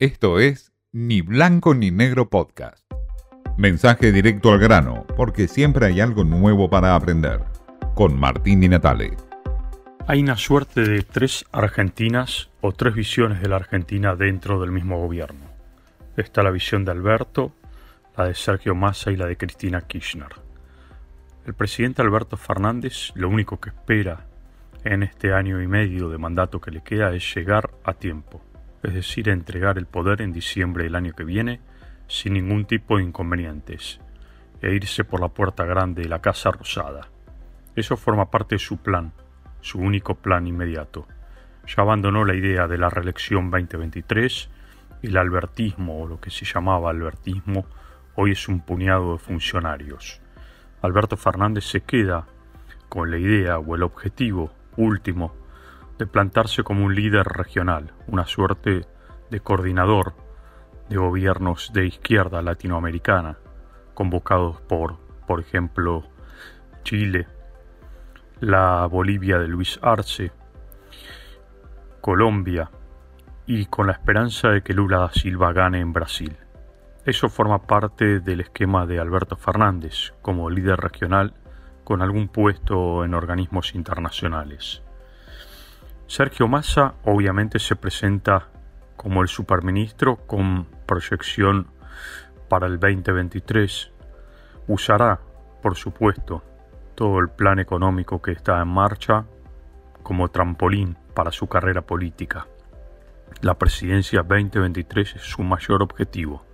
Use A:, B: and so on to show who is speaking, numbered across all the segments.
A: Esto es Ni Blanco ni Negro Podcast. Mensaje directo al grano, porque siempre hay algo nuevo para aprender. Con Martín Di Natale.
B: Hay una suerte de tres Argentinas o tres visiones de la Argentina dentro del mismo gobierno. Está la visión de Alberto, la de Sergio Massa y la de Cristina Kirchner. El presidente Alberto Fernández lo único que espera en este año y medio de mandato que le queda es llegar a tiempo, es decir, entregar el poder en diciembre del año que viene sin ningún tipo de inconvenientes e irse por la puerta grande de la Casa Rosada. Eso forma parte de su plan, su único plan inmediato. Ya abandonó la idea de la reelección 2023, el albertismo o lo que se llamaba albertismo hoy es un puñado de funcionarios. Alberto Fernández se queda con la idea o el objetivo último de plantarse como un líder regional, una suerte de coordinador de gobiernos de izquierda latinoamericana, convocados por, por ejemplo, Chile, la Bolivia de Luis Arce, Colombia, y con la esperanza de que Lula da Silva gane en Brasil. Eso forma parte del esquema de Alberto Fernández como líder regional con algún puesto en organismos internacionales. Sergio Massa obviamente se presenta como el superministro con proyección para el 2023. Usará, por supuesto, todo el plan económico que está en marcha como trampolín para su carrera política. La presidencia 2023 es su mayor objetivo.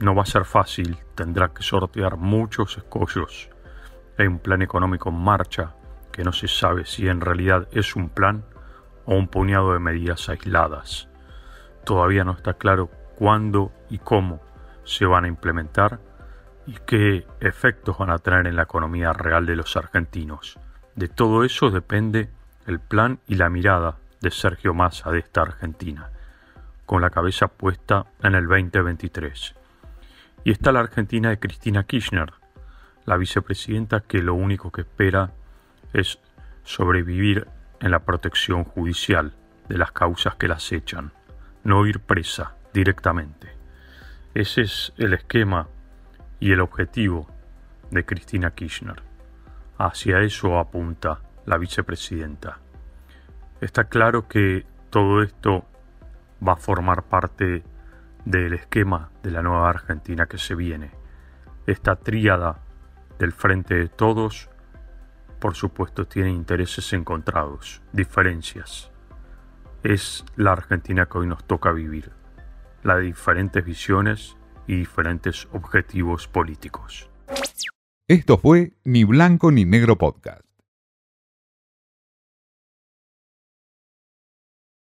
B: No va a ser fácil, tendrá que sortear muchos escollos hay un plan económico en marcha que no se sabe si en realidad es un plan o un puñado de medidas aisladas. Todavía no está claro cuándo y cómo se van a implementar y qué efectos van a tener en la economía real de los argentinos. De todo eso depende el plan y la mirada de Sergio Massa de esta Argentina, con la cabeza puesta en el 2023. Y está la Argentina de Cristina Kirchner, la vicepresidenta que lo único que espera es sobrevivir en la protección judicial de las causas que las echan, no ir presa directamente. Ese es el esquema y el objetivo de Cristina Kirchner. Hacia eso apunta la vicepresidenta. Está claro que todo esto va a formar parte del esquema de la nueva Argentina que se viene. Esta tríada del Frente de Todos, por supuesto, tiene intereses encontrados, diferencias. Es la Argentina que hoy nos toca vivir, la de diferentes visiones y diferentes objetivos políticos.
A: Esto fue Ni Blanco ni Negro Podcast.